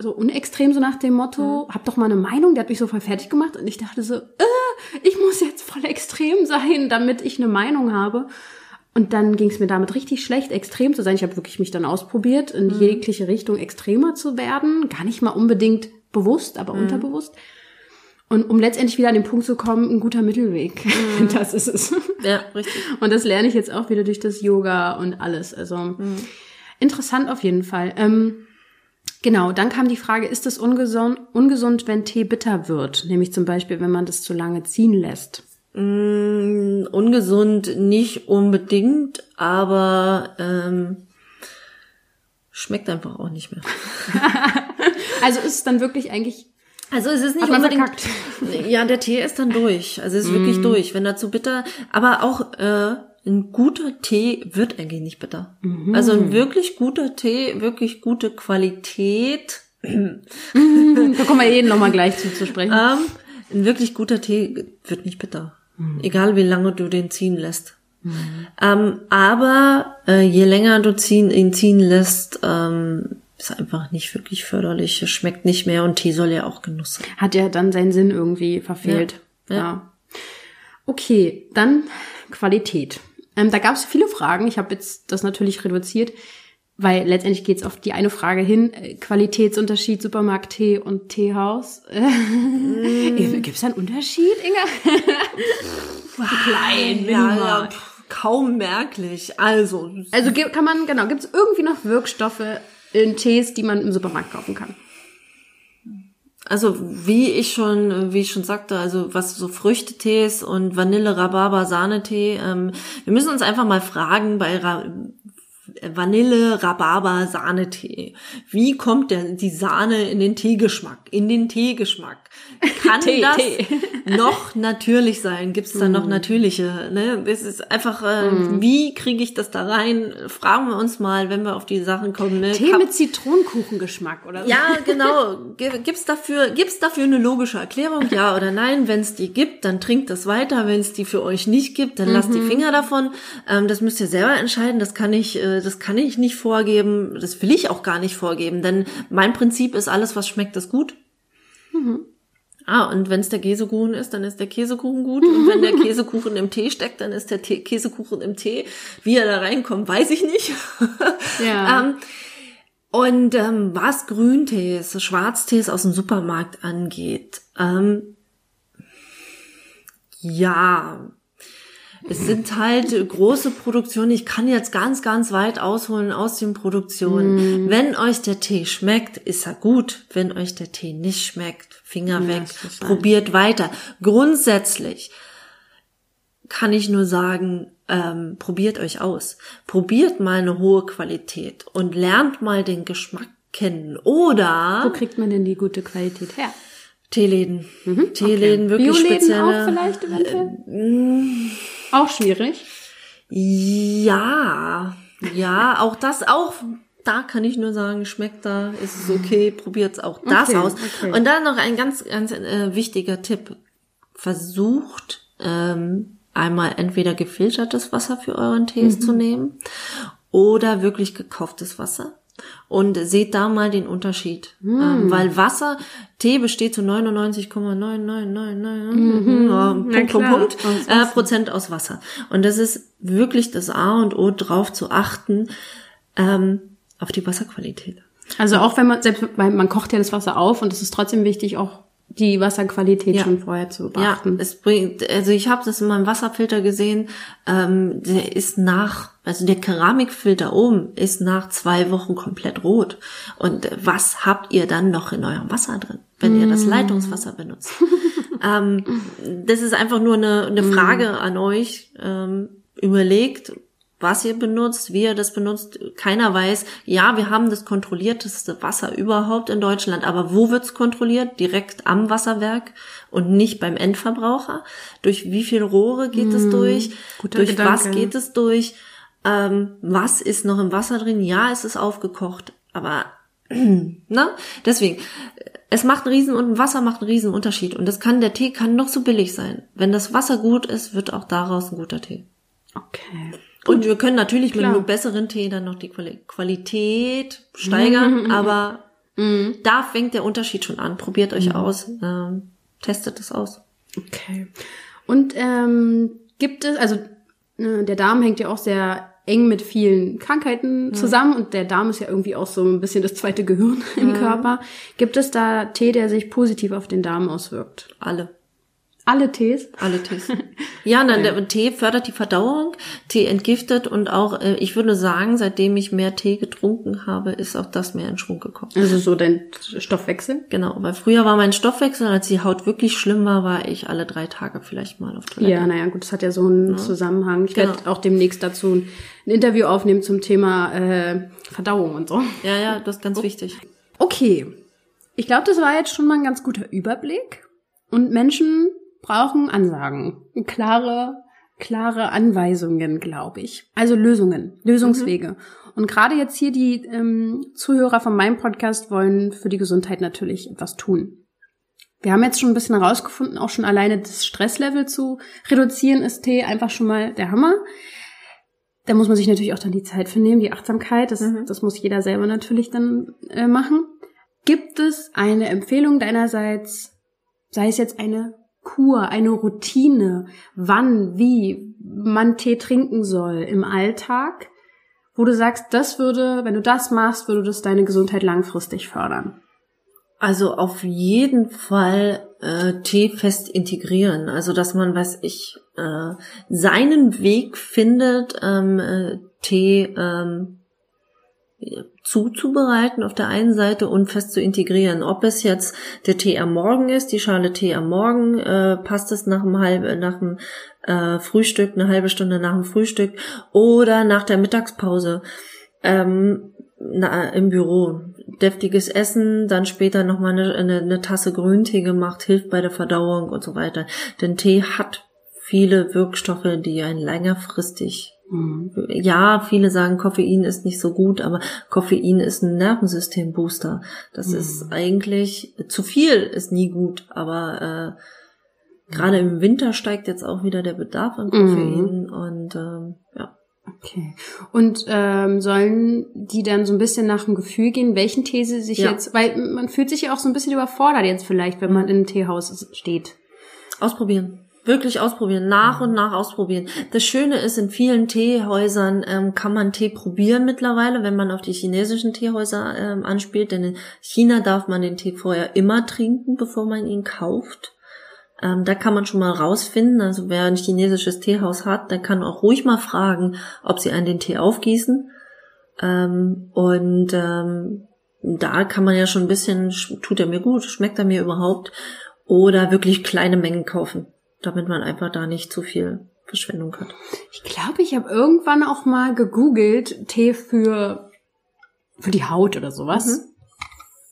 so unextrem, so nach dem Motto, mhm. hab doch mal eine Meinung, der hat mich so voll fertig gemacht und ich dachte so, äh, ich muss jetzt voll extrem sein, damit ich eine Meinung habe. Und dann ging es mir damit richtig schlecht, extrem zu sein. Ich habe wirklich mich dann ausprobiert, in mhm. jegliche Richtung extremer zu werden. Gar nicht mal unbedingt bewusst, aber mhm. unterbewusst. Und um letztendlich wieder an den Punkt zu kommen, ein guter Mittelweg. Mhm. Das ist es. Ja, richtig. Und das lerne ich jetzt auch wieder durch das Yoga und alles. Also mhm. interessant auf jeden Fall. Ähm, genau, dann kam die Frage, ist es ungesund, ungesund, wenn Tee bitter wird? Nämlich zum Beispiel, wenn man das zu lange ziehen lässt. Mm, ungesund nicht unbedingt, aber ähm, schmeckt einfach auch nicht mehr. also ist es dann wirklich eigentlich also es ist nicht unbedingt, Ja, der Tee ist dann durch. Also ist Mm. wirklich durch. Wenn er zu bitter, aber auch äh, ein guter Tee wird eigentlich nicht bitter. Mhm. Also ein wirklich guter Tee, wirklich gute Qualität. Da kommen wir eh noch mal gleich zu, zu sprechen. Ähm, ein wirklich guter Tee wird nicht bitter. Egal wie lange du den ziehen lässt. Ähm, aber äh, je länger du ziehen, ihn ziehen lässt, ähm, ist einfach nicht wirklich förderlich. Es schmeckt nicht mehr und Tee soll ja auch Genuss sein. Hat ja dann seinen Sinn irgendwie verfehlt. Ja. Ja. Okay, dann Qualität. Ähm, da gab es viele Fragen. Ich habe jetzt das natürlich reduziert, weil letztendlich geht es auf die eine Frage hin. Äh, Qualitätsunterschied Supermarkt-Tee und Teehaus. Mm. Gibt es da einen Unterschied, Inga? Klein, Ja, ja, kaum merklich. Also, Also kann man, genau, gibt es irgendwie noch Wirkstoffe in Tees, die man im Supermarkt kaufen kann? Also wie ich schon, wie ich schon sagte, also was so Früchtetees und Vanille, Rhabarber, Sahnetee, ähm, wir müssen uns einfach mal fragen bei Vanille, Rhabarber, Sahnetee. Wie kommt der, die Sahne in den Teegeschmack? In den Teegeschmack. Kann Tee, das Tee. noch natürlich sein? Gibt es da Mhm. noch natürliche? Ne? Das ist einfach, äh, wie kriege ich das da rein? Fragen wir uns mal, wenn wir auf die Sachen kommen. Ne? Tee Kann- mit Zitronenkuchengeschmack oder so? ja, genau. Gi- Gibt's dafür, gibt's dafür eine logische Erklärung? Ja oder nein? Wenn es die gibt, dann trinkt das weiter. Wenn es die für euch nicht gibt, dann lasst die Finger davon. Ähm, das müsst ihr selber entscheiden. Das kann ich, äh, das kann ich nicht vorgeben. Das will ich auch gar nicht vorgeben, denn mein Prinzip ist alles, was schmeckt, ist gut. Ah, und wenn es der Käsekuchen ist, dann ist der Käsekuchen gut. Und wenn der Käsekuchen im Tee steckt, dann ist der Tee, Käsekuchen im Tee. Wie er da reinkommt, weiß ich nicht. Ja. ähm, und ähm, was Grüntees, Schwarztees aus dem Supermarkt angeht, ähm, ja, es sind halt große Produktionen. Ich kann jetzt ganz, ganz weit ausholen aus den Produktionen. Wenn euch der Tee schmeckt, ist er gut. Wenn euch der Tee nicht schmeckt, Finger weg, das ist probiert weiter. Grundsätzlich kann ich nur sagen, ähm, probiert euch aus. Probiert mal eine hohe Qualität und lernt mal den Geschmack kennen. Oder Wo kriegt man denn die gute Qualität her? Teeläden. Teeläden, wirklich Bioläden spezielle. auch vielleicht eventuell? Auch schwierig. Ja, ja, auch das, auch da kann ich nur sagen, schmeckt da, ist es okay, probiert's auch das Okay, aus. okay. Und dann noch ein ganz, ganz äh, wichtiger Tipp. Versucht ähm, einmal entweder gefiltertes Wasser für euren Tees Mhm. zu nehmen oder wirklich gekauftes Wasser. Und seht da mal den Unterschied. Mhm. Ähm, weil Wasser, Tee besteht zu 99,9999 ja, Punkt, Punkt, Mhm. Punkt, äh, Prozent aus Wasser. Und das ist wirklich das A und O, drauf zu achten, ähm, auf die Wasserqualität. Also auch wenn man, selbst weil man kocht ja das Wasser auf und es ist trotzdem wichtig, auch die Wasserqualität Ja. schon vorher zu Ja, beachten. es bringt, also ich habe das in meinem Wasserfilter gesehen, ähm, der ist nach, also der Keramikfilter oben ist nach zwei Wochen komplett rot. Und was habt ihr dann noch in eurem Wasser drin, wenn ihr das Leitungswasser benutzt? ähm, das ist einfach nur eine, eine Frage an euch. Ähm, überlegt, was ihr benutzt, wie ihr das benutzt. Keiner weiß, ja, wir haben das kontrollierteste Wasser überhaupt in Deutschland, aber wo wird's kontrolliert? Direkt am Wasserwerk und nicht beim Endverbraucher. Durch wie viele Rohre geht es durch? guter durch Gedanke. was geht es durch? Ähm, was ist noch im Wasser drin? Ja, es ist aufgekocht, aber ne? Deswegen, es macht einen riesen und Wasser macht einen riesen Unterschied und das kann der Tee kann noch so billig sein. Wenn das Wasser gut ist, wird auch daraus ein guter Tee. Okay. Und wir können natürlich mit Klar. einem besseren Tee dann noch die Quali Qualität steigern, aber da fängt der Unterschied schon an. Probiert euch aus, ähm, testet es aus. Okay. Und ähm, gibt es, also äh, der Darm hängt ja auch sehr eng mit vielen Krankheiten zusammen und der Darm ist ja irgendwie auch so ein bisschen das zweite Gehirn im Körper. Gibt es da Tee, der sich positiv auf den Darm auswirkt? Alle. Alle Tees? Alle Tees. Ja, dann der Tee fördert die Verdauung, Tee entgiftet und auch, äh, ich würde sagen, seitdem ich mehr Tee getrunken habe, ist auch das mehr in Schwung gekommen. Also so dein Stoffwechsel? Genau, weil früher war mein Stoffwechsel, als die Haut wirklich schlimm war, war ich alle drei Tage vielleicht mal auf Toilette. Ja, naja, gut, das hat ja so einen Zusammenhang. Ich Genau. werde auch demnächst dazu ein Interview aufnehmen zum Thema äh, Verdauung und so. Ja, ja, das ist ganz wichtig. Okay. Ich glaube, das war jetzt schon mal ein ganz guter Überblick. Und Menschen brauchen Ansagen. Klare, klare Anweisungen, glaube ich. Also Lösungen, Lösungswege. Mhm. Und gerade jetzt hier die ähm, Zuhörer von meinem Podcast wollen für die Gesundheit natürlich etwas tun. Wir haben jetzt schon ein bisschen herausgefunden, auch schon alleine das Stresslevel zu reduzieren ist Tee einfach schon mal der Hammer. Da muss man sich natürlich auch dann die Zeit für nehmen, die Achtsamkeit. Das, mhm. das muss jeder selber natürlich dann äh, machen. Gibt es eine Empfehlung deinerseits, sei es jetzt eine Kur, eine Routine, wann, wie man Tee trinken soll im Alltag, wo du sagst, das würde, wenn du das machst, würde das deine Gesundheit langfristig fördern? Also auf jeden Fall äh, Tee fest integrieren. Also dass man, weiß ich, äh, seinen Weg findet, ähm, äh, Tee ähm, zuzubereiten auf der einen Seite und fest zu integrieren. Ob es jetzt der Tee am Morgen ist, die Schale Tee am Morgen, äh, passt es nach dem halben, nach dem äh, Frühstück, eine halbe Stunde nach dem Frühstück oder nach der Mittagspause. Ähm, na, im Büro deftiges Essen, dann später nochmal eine, eine, eine Tasse Grüntee gemacht, hilft bei der Verdauung und so weiter. Denn Tee hat viele Wirkstoffe, die einen längerfristig. Ja, viele sagen, Koffein ist nicht so gut, aber Koffein ist ein Nervensystembooster. Das mhm. ist eigentlich zu viel ist nie gut, aber äh, gerade im Winter steigt jetzt auch wieder der Bedarf an Koffein mhm. und ähm, ja. Okay. Und ähm, sollen die dann so ein bisschen nach dem Gefühl gehen, welchen Tee sie sich ja. jetzt, weil man fühlt sich ja auch so ein bisschen überfordert jetzt vielleicht, wenn man in einem Teehaus steht. Ausprobieren. Wirklich ausprobieren, nach und nach ausprobieren. Das Schöne ist, in vielen Teehäusern ähm, kann man Tee probieren mittlerweile, wenn man auf die chinesischen Teehäuser ähm, anspielt. Denn in China darf man den Tee vorher immer trinken, bevor man ihn kauft. Ähm, da kann man schon mal rausfinden, also wer ein chinesisches Teehaus hat, der kann auch ruhig mal fragen, ob sie einen den Tee aufgießen. Ähm, und ähm, da kann man ja schon ein bisschen, tut er mir gut, schmeckt er mir überhaupt, oder wirklich kleine Mengen kaufen, damit man einfach da nicht zu viel Verschwendung hat. Ich glaube, ich habe irgendwann auch mal gegoogelt, Tee für, für die Haut oder sowas. Mhm.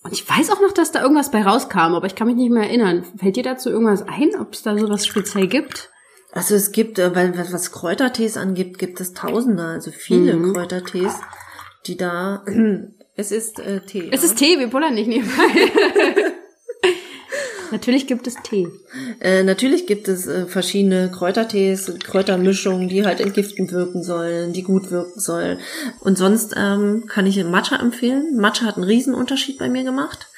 Und ich weiß auch noch, dass da irgendwas bei rauskam, aber ich kann mich nicht mehr erinnern. Fällt dir dazu irgendwas ein, ob es da sowas speziell gibt? Also es gibt, äh, weil was Kräutertees angibt, gibt es Tausende, also viele mhm. Kräutertees, die da. Es ist äh, Tee. Es ja? ist Tee, wir pullern nicht nebenbei. Natürlich gibt es Tee. Äh, natürlich gibt es äh, verschiedene Kräutertees, Kräutermischungen, die halt entgiftend wirken sollen, die gut wirken sollen. Und sonst ähm, kann ich Matcha empfehlen. Matcha hat einen Riesenunterschied bei mir gemacht.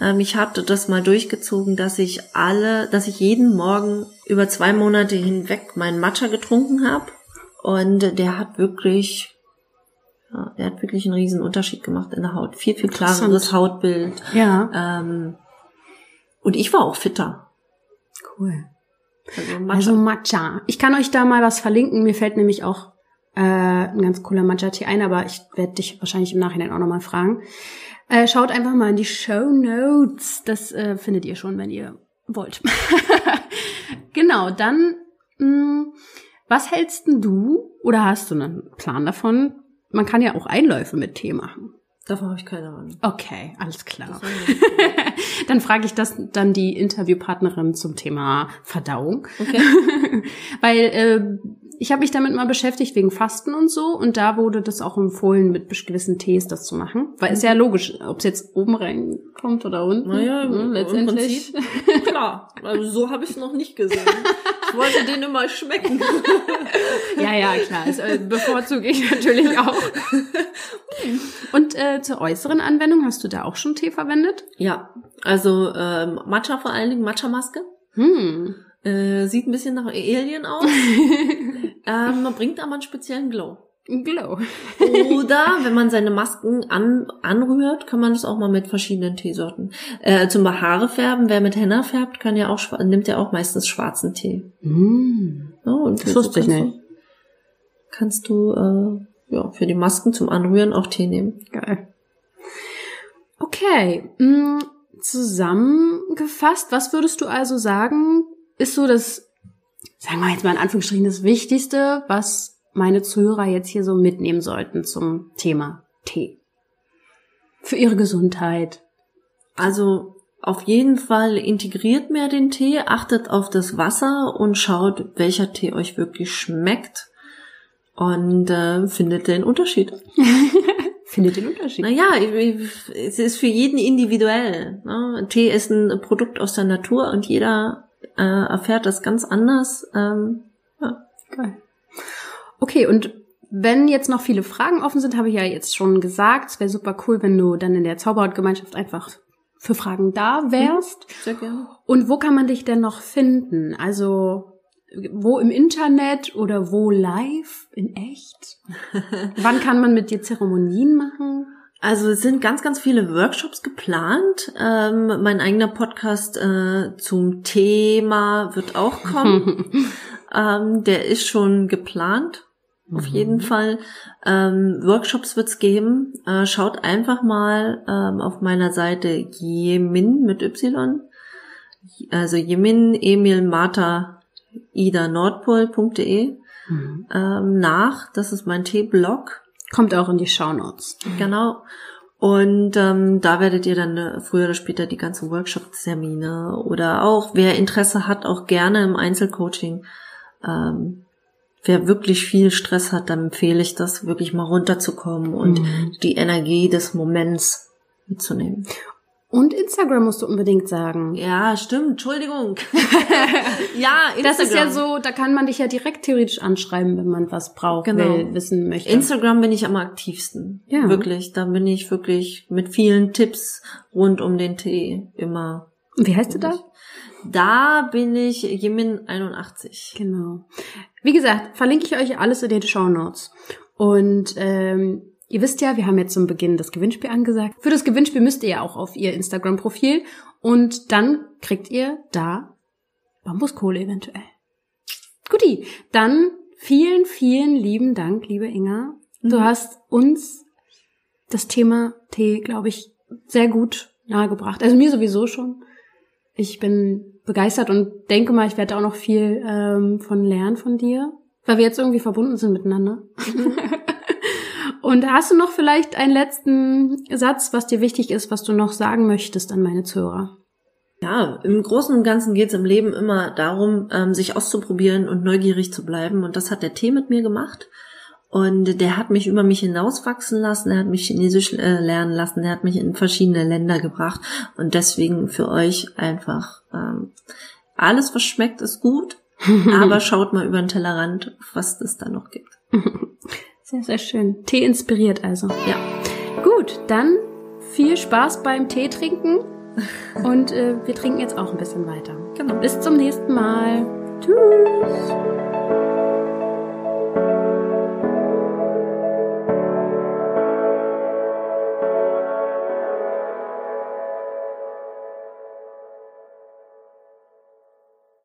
Ähm, ich hatte das mal durchgezogen, dass ich alle, dass ich jeden Morgen über zwei Monate hinweg meinen Matcha getrunken habe. Und der hat wirklich ja, der hat wirklich einen riesen Unterschied gemacht in der Haut. Viel, viel klareres Hautbild. Ja. Ähm, und ich war auch fitter. Cool. Also Matcha. also Matcha. Ich kann euch da mal was verlinken. Mir fällt nämlich auch äh, ein ganz cooler Matcha-Tee ein, aber ich werde dich wahrscheinlich im Nachhinein auch nochmal fragen. Äh, schaut einfach mal in die Show Notes. Das äh, findet ihr schon, wenn ihr wollt. genau, dann mh, hm, was hältst denn du oder hast du einen Plan davon? Man kann ja auch Einläufe mit Tee machen. Davon habe ich keine Ahnung. Okay, alles klar. dann frage ich das dann die Interviewpartnerin zum Thema Verdauung. Okay. Weil äh, ich habe mich damit mal beschäftigt wegen Fasten und so und da wurde das auch empfohlen, mit gewissen Tees das zu machen. Weil ist ja logisch, ob es jetzt oben reinkommt oder unten. Naja, ne, letztendlich. klar, also so habe ich es noch nicht gesehen. Ich wollte den immer schmecken. ja, ja, klar. Das äh, bevorzuge ich natürlich auch. Und äh, zur äußeren Anwendung hast du da auch schon Tee verwendet? Ja, also ähm, Matcha vor allen Dingen, Matcha-Maske. Hm. Äh, sieht ein bisschen nach Alien aus. ähm, man bringt aber einen speziellen Glow. Glow. Oder wenn man seine Masken an, anrührt, kann man das auch mal mit verschiedenen Teesorten. Äh, zum Haare färben, wer mit Henna färbt, kann ja auch nimmt ja auch meistens schwarzen Tee. Mm. Ja, und das wusste ich nicht. kannst du äh, ja für die Masken zum Anrühren auch Tee nehmen. Geil. Okay. Mm, zusammengefasst, was würdest du also sagen, ist so das, sagen wir jetzt mal in Anführungsstrichen, das Wichtigste, was meine Zuhörer jetzt hier so mitnehmen sollten zum Thema Tee? Für ihre Gesundheit. Also auf jeden Fall integriert mehr den Tee, achtet auf das Wasser und schaut, welcher Tee euch wirklich schmeckt und äh, findet den Unterschied. findet den Unterschied. Naja, es ist für jeden individuell. Ne? Tee ist ein Produkt aus der Natur und jeder äh, erfährt das ganz anders. Ähm, ja. Geil. Okay, und wenn jetzt noch viele Fragen offen sind, habe ich ja jetzt schon gesagt, es wäre super cool, wenn du dann in der Zauberhautgemeinschaft einfach für Fragen da wärst. Mhm, sehr gerne. Und wo kann man dich denn noch finden? Also wo im Internet oder wo live in echt? Wann kann man mit dir Zeremonien machen? Also es sind ganz, ganz viele Workshops geplant. Ähm, mein eigener Podcast äh, zum Thema wird auch kommen. ähm, der ist schon geplant. Auf mhm. jeden Fall. Ähm, Workshops wird's geben. Äh, schaut einfach mal ähm, auf meiner Seite Jemin mit Y. Also Jemin Emil Martha Ida Nordpol.de mhm. ähm, nach. Das ist mein T-Blog. Kommt auch in die Shownotes. Genau. Und ähm, da werdet ihr dann äh, früher oder später die ganzen Workshop-Termine oder auch, wer Interesse hat, auch gerne im Einzelcoaching ähm, wer wirklich viel Stress hat, dann empfehle ich das, wirklich mal runterzukommen und mhm. die Energie des Moments mitzunehmen. Und Instagram musst du unbedingt sagen. Ja, stimmt. Entschuldigung. ja, Instagram. Das ist ja so, da kann man dich ja direkt theoretisch anschreiben, wenn man was braucht, genau. will, wissen möchte. Instagram bin ich am aktivsten. Ja. Wirklich. Da bin ich wirklich mit vielen Tipps rund um den Tee immer. Wie heißt du da? Da bin ich Jimin81. Genau. Wie gesagt, verlinke ich euch alles in den Show Notes. Und ähm, ihr wisst ja, wir haben jetzt zum Beginn das Gewinnspiel angesagt. Für das Gewinnspiel müsst ihr ja auch auf ihr Instagram-Profil und dann kriegt ihr da Bambuskohle eventuell. Guti, dann vielen, vielen lieben Dank, liebe Inga. Du mhm. hast uns das Thema Tee, glaube ich, sehr gut nahegebracht. Also mir sowieso schon. Ich bin begeistert und denke mal, ich werde auch noch viel ähm, von lernen von dir, weil wir jetzt irgendwie verbunden sind miteinander. und hast du noch vielleicht einen letzten Satz, was dir wichtig ist, was du noch sagen möchtest an meine Zuhörer? Ja, im Großen und Ganzen geht es im Leben immer darum, ähm, sich auszuprobieren und neugierig zu bleiben. Und das hat der Tee mit mir gemacht. Und der hat mich über mich hinauswachsen lassen, er hat mich Chinesisch äh, lernen lassen, er hat mich in verschiedene Länder gebracht. Und deswegen für euch einfach ähm, alles, was schmeckt, ist gut. aber schaut mal über den Tellerrand, was es da noch gibt. Sehr, sehr schön. Tee inspiriert also. Ja. Gut, dann viel Spaß beim Tee trinken. Und äh, wir trinken jetzt auch ein bisschen weiter. Genau. Bis zum nächsten Mal. Tschüss.